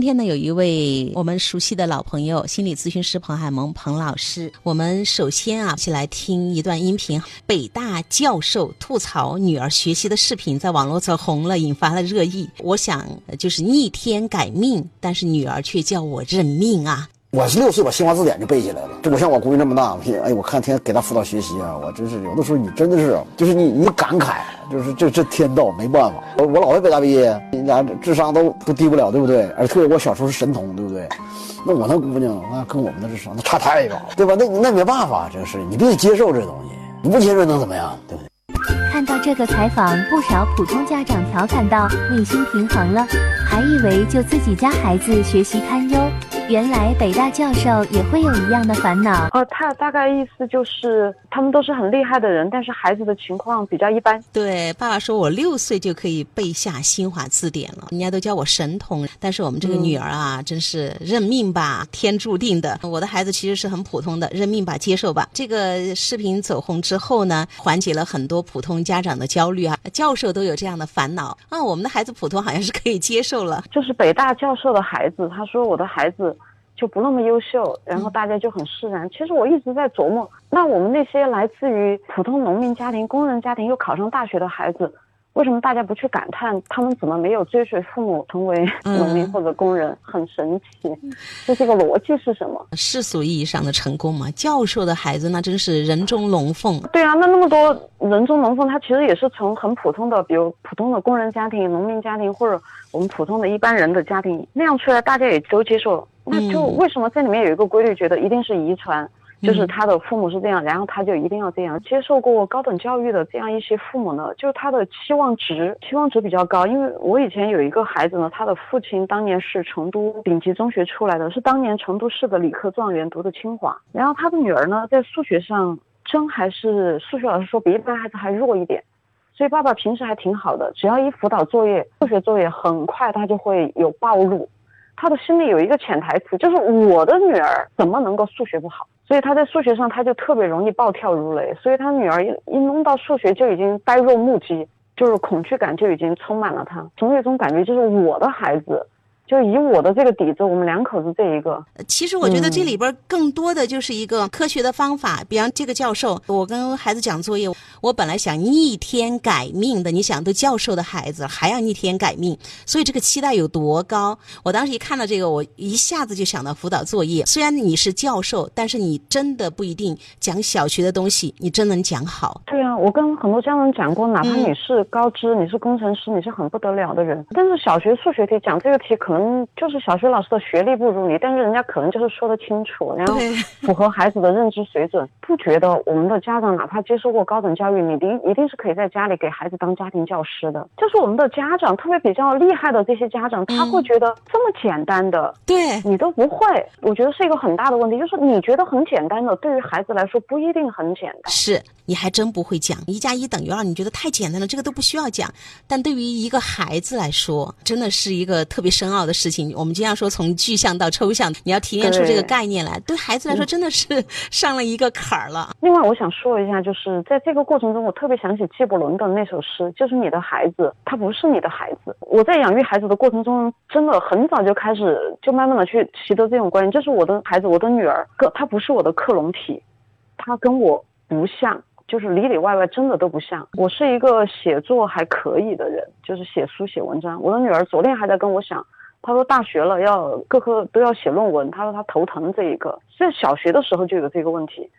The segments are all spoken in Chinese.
今天呢，有一位我们熟悉的老朋友，心理咨询师彭海萌彭老师。我们首先啊，一起来听一段音频。北大教授吐槽女儿学习的视频在网络上红了，引发了热议。我想就是逆天改命，但是女儿却叫我认命啊。我是六岁把新华字典就背下来了，这我像我闺女这么大，哎，我看天天给她辅导学习啊，我真是有的时候你真的是，就是你你感慨，就是这这天道没办法。我我老婆北大毕业，人家智商都都低不了，对不对？而且我小时候是神童，对不对？那我那姑娘那跟我们的智商那差太远，对吧？那那没办法，这个事你必须接受这东西，你不接受能怎么样，对不对？看到这个采访，不少普通家长调侃道：“内心平衡了，还以为就自己家孩子学习堪忧。”原来北大教授也会有一样的烦恼。呃，他大概意思就是他们都是很厉害的人，但是孩子的情况比较一般。对，爸爸说我六岁就可以背下新华字典了，人家都叫我神童。但是我们这个女儿啊，真是认命吧，天注定的。我的孩子其实是很普通的，认命吧，接受吧。这个视频走红之后呢，缓解了很多普通家长的焦虑啊。教授都有这样的烦恼啊，我们的孩子普通好像是可以接受了。就是北大教授的孩子，他说我的孩子。就不那么优秀，然后大家就很释然。其实我一直在琢磨，那我们那些来自于普通农民家庭、工人家庭又考上大学的孩子。为什么大家不去感叹他们怎么没有追随父母成为农民或者工人？很神奇，这是个逻辑是什么？世俗意义上的成功嘛？教授的孩子那真是人中龙凤。对啊，那那么多人中龙凤，他其实也是从很普通的，比如普通的工人家庭、农民家庭，或者我们普通的一般人的家庭那样出来，大家也都接受。那就为什么这里面有一个规律，觉得一定是遗传？就是他的父母是这样，然后他就一定要这样。接受过高等教育的这样一些父母呢，就是他的期望值期望值比较高。因为我以前有一个孩子呢，他的父亲当年是成都顶级中学出来的，是当年成都市的理科状元，读的清华。然后他的女儿呢，在数学上真还是数学老师说比一般孩子还弱一点，所以爸爸平时还挺好的，只要一辅导作业，数学作业很快他就会有暴露。他的心里有一个潜台词，就是我的女儿怎么能够数学不好？所以他在数学上他就特别容易暴跳如雷。所以他女儿一一弄到数学就已经呆若木鸡，就是恐惧感就已经充满了他，总有一种感觉就是我的孩子。就以我的这个底子，我们两口子这一个，其实我觉得这里边更多的就是一个科学的方法。比方这个教授，我跟孩子讲作业，我本来想逆天改命的，你想都教授的孩子还要逆天改命，所以这个期待有多高？我当时一看到这个，我一下子就想到辅导作业。虽然你是教授，但是你真的不一定讲小学的东西，你真能讲好。对啊，我跟很多家长讲过，哪怕你是高知，你是工程师，你是很不得了的人，但是小学数学题讲这个题可能。嗯，就是小学老师的学历不如你，但是人家可能就是说得清楚，然后符合孩子的认知水准。不觉得我们的家长哪怕接受过高等教育，你一定一定是可以在家里给孩子当家庭教师的。就是我们的家长特别比较厉害的这些家长，他会觉得这么简单的，对你都不会。我觉得是一个很大的问题，就是你觉得很简单的，对于孩子来说不一定很简单。是。你还真不会讲一加一等于二，你觉得太简单了，这个都不需要讲。但对于一个孩子来说，真的是一个特别深奥的事情。我们经常说从具象到抽象，你要提炼出这个概念来，对孩子来说真的是上了一个坎儿了。另外，我想说一下，就是在这个过程中，我特别想起纪伯伦的那首诗，就是你的孩子，他不是你的孩子。我在养育孩子的过程中，真的很早就开始，就慢慢的去习得这种观念，就是我的孩子，我的女儿，个她不是我的克隆体，她跟我不像。就是里里外外真的都不像。我是一个写作还可以的人，就是写书写文章。我的女儿昨天还在跟我讲，他说大学了要各科都要写论文，他说他头疼这一个。在小学的时候就有这个问题，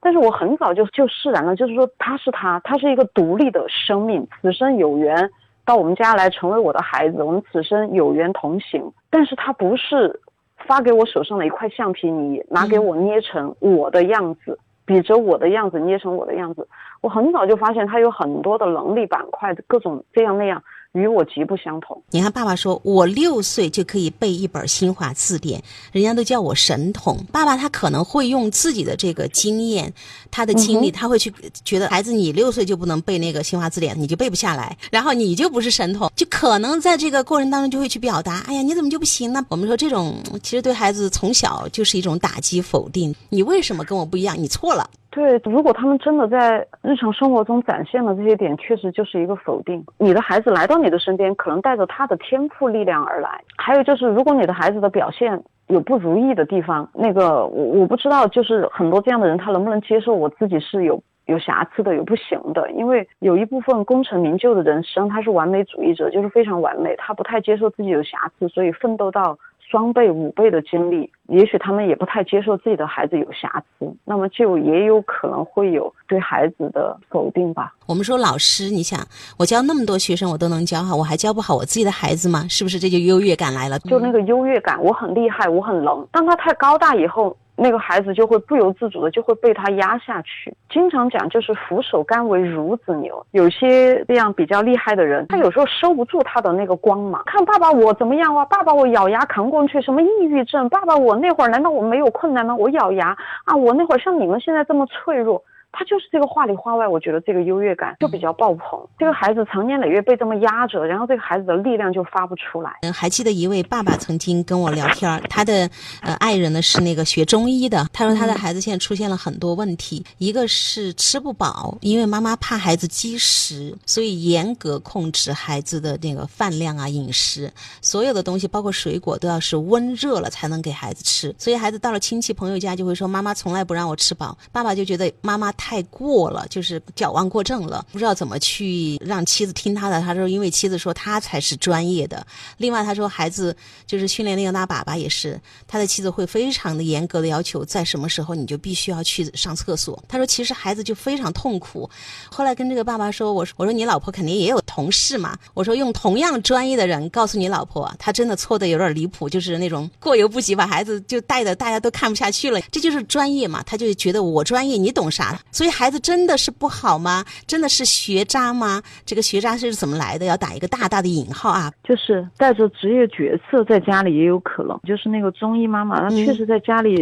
但是我很早就就释然了，就是说他是他，他是一个独立的生命，此生有缘到我们家来成为我的孩子，我们此生有缘同行。但是他不是发给我手上的一块橡皮泥，拿给我捏成我的样子。比着我的样子捏成我的样子，我很早就发现他有很多的能力板块，各种这样那样。与我极不相同。你看，爸爸说我六岁就可以背一本新华字典，人家都叫我神童。爸爸他可能会用自己的这个经验，他的经历，他会去觉得孩子，你六岁就不能背那个新华字典，你就背不下来，然后你就不是神童，就可能在这个过程当中就会去表达，哎呀，你怎么就不行呢？我们说这种其实对孩子从小就是一种打击否定，你为什么跟我不一样？你错了。对，如果他们真的在日常生活中展现了这些点，确实就是一个否定。你的孩子来到你的身边，可能带着他的天赋力量而来。还有就是，如果你的孩子的表现有不如意的地方，那个我我不知道，就是很多这样的人，他能不能接受我自己是有有瑕疵的，有不行的？因为有一部分功成名就的人，实际上他是完美主义者，就是非常完美，他不太接受自己有瑕疵，所以奋斗到。双倍、五倍的精力，也许他们也不太接受自己的孩子有瑕疵，那么就也有可能会有对孩子的否定吧。我们说老师，你想我教那么多学生，我都能教好，我还教不好我自己的孩子吗？是不是这就优越感来了？就那个优越感，我很厉害，我很能。当他太高大以后。那个孩子就会不由自主的就会被他压下去。经常讲就是俯首甘为孺子牛。有些这样比较厉害的人，他有时候收不住他的那个光芒。看爸爸我怎么样啊？爸爸我咬牙扛过去，什么抑郁症？爸爸我那会儿难道我没有困难吗？我咬牙啊！我那会儿像你们现在这么脆弱。他就是这个话里话外，我觉得这个优越感就比较爆棚。这个孩子长年累月被这么压着，然后这个孩子的力量就发不出来。嗯，还记得一位爸爸曾经跟我聊天，他的呃爱人呢是那个学中医的。他说他的孩子现在出现了很多问题，一个是吃不饱，因为妈妈怕孩子积食，所以严格控制孩子的那个饭量啊饮食，所有的东西包括水果都要是温热了才能给孩子吃。所以孩子到了亲戚朋友家就会说妈妈从来不让我吃饱，爸爸就觉得妈妈。太过了，就是矫枉过正了，不知道怎么去让妻子听他的。他说，因为妻子说他才是专业的。另外，他说孩子就是训练那个拉粑粑也是，他的妻子会非常的严格的要求，在什么时候你就必须要去上厕所。他说，其实孩子就非常痛苦。后来跟这个爸爸说，我说我说你老婆肯定也有同事嘛。我说用同样专业的人告诉你老婆，他真的错的有点离谱，就是那种过犹不及，把孩子就带的大家都看不下去了。这就是专业嘛，他就觉得我专业，你懂啥？所以孩子真的是不好吗？真的是学渣吗？这个学渣是怎么来的？要打一个大大的引号啊！就是带着职业角色在家里也有可能。就是那个中医妈妈，她确实在家里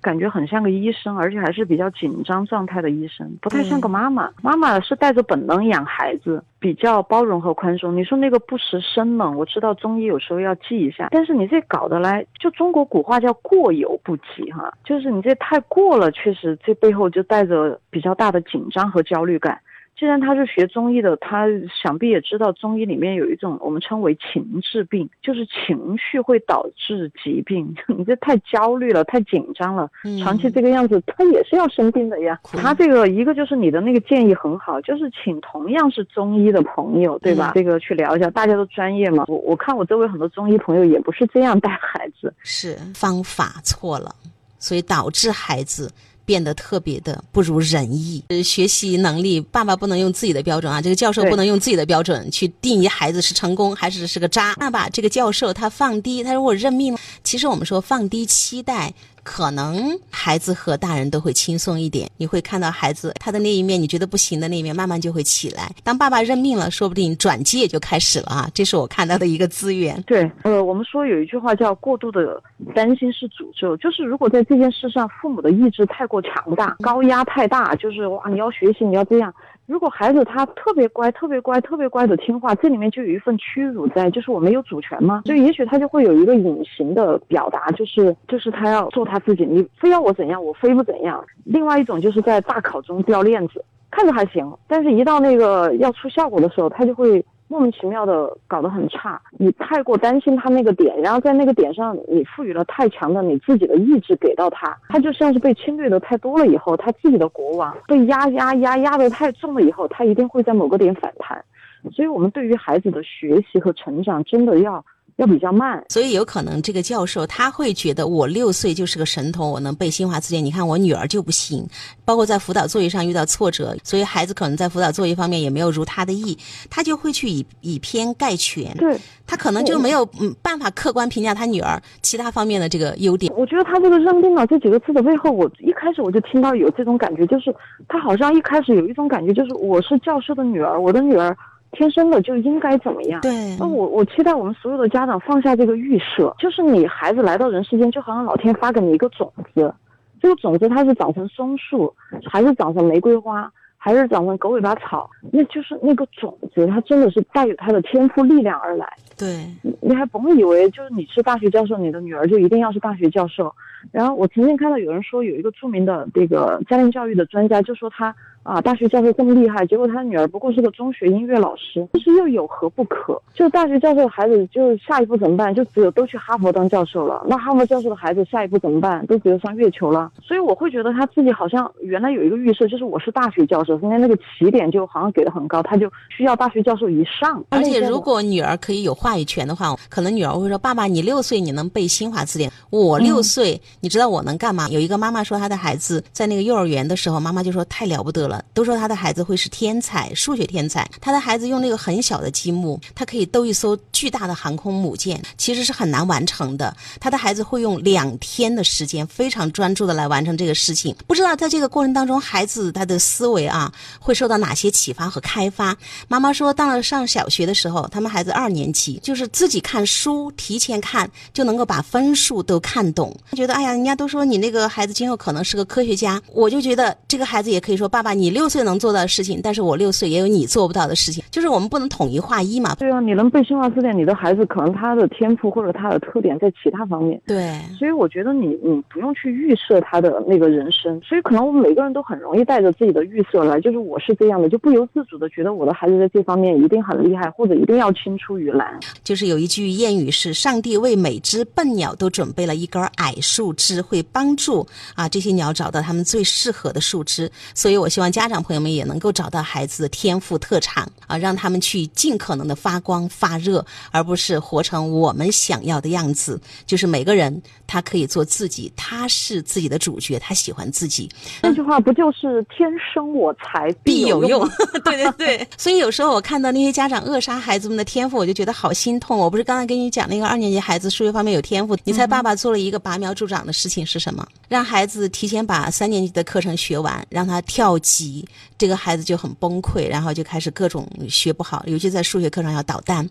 感觉很像个医生，而且还是比较紧张状态的医生，不太像个妈妈。妈妈是带着本能养孩子，比较包容和宽松。你说那个不识生冷，我知道中医有时候要记一下，但是你这搞得来，就中国古话叫过犹不及哈，就是你这太过了，确实这背后就带着比较大。的紧张和焦虑感。既然他是学中医的，他想必也知道中医里面有一种我们称为情志病，就是情绪会导致疾病。你这太焦虑了，太紧张了，长期这个样子，他也是要生病的呀。他这个一个就是你的那个建议很好，就是请同样是中医的朋友，对吧？这个去聊一下，大家都专业嘛。我我看我周围很多中医朋友也不是这样带孩子，是方法错了，所以导致孩子。变得特别的不如人意，呃，学习能力，爸爸不能用自己的标准啊，这个教授不能用自己的标准去定义孩子是成功还是是个渣。爸爸这个教授他放低，他如果认命，其实我们说放低期待。可能孩子和大人都会轻松一点，你会看到孩子他的那一面，你觉得不行的那一面，慢慢就会起来。当爸爸认命了，说不定转机也就开始了啊！这是我看到的一个资源。对，呃，我们说有一句话叫“过度的担心是诅咒”，就是如果在这件事上父母的意志太过强大，高压太大，就是哇，你要学习，你要这样。如果孩子他特别乖、特别乖、特别乖的听话，这里面就有一份屈辱在，就是我没有主权吗？所以也许他就会有一个隐形的表达，就是就是他要做他自己，你非要我怎样，我非不怎样。另外一种就是在大考中掉链子，看着还行，但是一到那个要出效果的时候，他就会。莫名其妙的搞得很差，你太过担心他那个点，然后在那个点上你赋予了太强的你自己的意志给到他，他就像是被侵略的太多了以后，他自己的国王被压压压压的太重了以后，他一定会在某个点反弹。所以，我们对于孩子的学习和成长，真的要。要比较慢，所以有可能这个教授他会觉得我六岁就是个神童，我能背新华字典。你看我女儿就不行，包括在辅导作业上遇到挫折，所以孩子可能在辅导作业方面也没有如他的意，他就会去以以偏概全。对，他可能就没有嗯办法客观评价他女儿其他方面的这个优点。我觉得他这个认定了这几个字的背后，我一开始我就听到有这种感觉，就是他好像一开始有一种感觉，就是我是教授的女儿，我的女儿。天生的就应该怎么样？对，那我我期待我们所有的家长放下这个预设，就是你孩子来到人世间，就好像老天发给你一个种子，这个种子它是长成松树，还是长成玫瑰花，还是长成狗尾巴草，那就是那个种子，它真的是带有它的天赋力量而来。对，你还甭以为就是你是大学教授，你的女儿就一定要是大学教授。然后我曾经看到有人说，有一个著名的这个家庭教育的专家就说他。啊，大学教授这么厉害，结果他女儿不过是个中学音乐老师，这是又有何不可？就大学教授的孩子，就下一步怎么办？就只有都去哈佛当教授了。那哈佛教授的孩子下一步怎么办？都只有上月球了。所以我会觉得他自己好像原来有一个预设，就是我是大学教授，今天那个起点就好像给的很高，他就需要大学教授以上。而且如果女儿可以有话语权的话，可能女儿会说：“爸爸，你六岁你能背新华字典，我六岁你知道我能干嘛？”有一个妈妈说，她的孩子在那个幼儿园的时候，妈妈就说：“太了不得了，都说她的孩子。”会是天才，数学天才。她的孩子用那个很小的积木，他可以兜一艘巨大的航空母舰，其实是很难完成的。他的孩子会用两天的时间，非常专注的来完成这个事情。不知道在这个过程当中，孩子他的思维啊，会受到哪些启发和开发？妈妈说，到了上小学的时候，他们孩子二年级，就是自己看书，提前看就能够把分数都看懂。觉得哎呀，人家都说你那个孩子今后可能是个科学家，我就觉得这个孩子也可以说，爸爸，你六岁能做到的。事情，但是我六岁也有你做不到的事情，就是我们不能统一划一嘛。对啊，你能背新华字典，你的孩子可能他的天赋或者他的特点在其他方面。对，所以我觉得你你不用去预设他的那个人生，所以可能我们每个人都很容易带着自己的预设来，就是我是这样的，就不由自主的觉得我的孩子在这方面一定很厉害，或者一定要青出于蓝。就是有一句谚语是：上帝为每只笨鸟都准备了一根矮树枝，会帮助啊这些鸟找到它们最适合的树枝。所以我希望家长朋友们也能。能够找到孩子的天赋特长啊，让他们去尽可能的发光发热，而不是活成我们想要的样子。就是每个人他可以做自己，他是自己的主角，他喜欢自己。那句话不就是天生我材必有用？对对对。所以有时候我看到那些家长扼杀孩子们的天赋，我就觉得好心痛。我不是刚才跟你讲那个二年级孩子数学方面有天赋，你猜爸爸做了一个拔苗助长的事情是什么？让孩子提前把三年级的课程学完，让他跳级。这个孩子就很崩溃，然后就开始各种学不好，尤其在数学课上要捣蛋，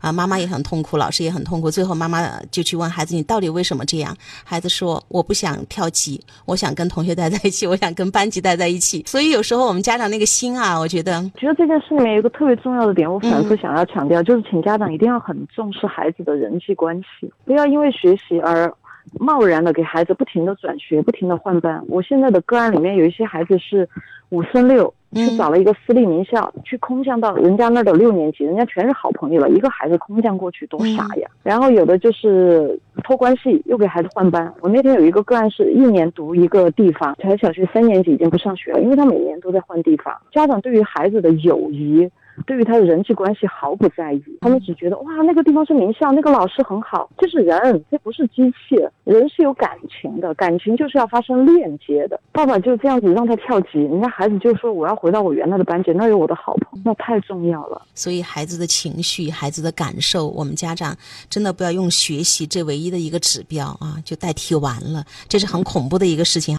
啊，妈妈也很痛苦，老师也很痛苦。最后妈妈就去问孩子：“你到底为什么这样？”孩子说：“我不想跳级，我想跟同学待在一起，我想跟班级待在一起。”所以有时候我们家长那个心啊，我觉得，觉得这件事里面有一个特别重要的点，我反复想要强调，就是请家长一定要很重视孩子的人际关系，不要因为学习而。贸然的给孩子不停的转学，不停的换班。我现在的个案里面有一些孩子是五升六，去找了一个私立名校，去空降到人家那儿的六年级，人家全是好朋友了，一个孩子空降过去多傻呀。然后有的就是托关系又给孩子换班。我那天有一个个案是一年读一个地方，才小学三年级已经不上学了，因为他每年都在换地方。家长对于孩子的友谊。对于他的人际关系毫不在意，他们只觉得哇，那个地方是名校，那个老师很好，这是人，这不是机器，人是有感情的，感情就是要发生链接的。爸爸就这样子让他跳级，人家孩子就说我要回到我原来的班级，那有我的好朋友，那太重要了。所以孩子的情绪、孩子的感受，我们家长真的不要用学习这唯一的一个指标啊，就代替完了，这是很恐怖的一个事情。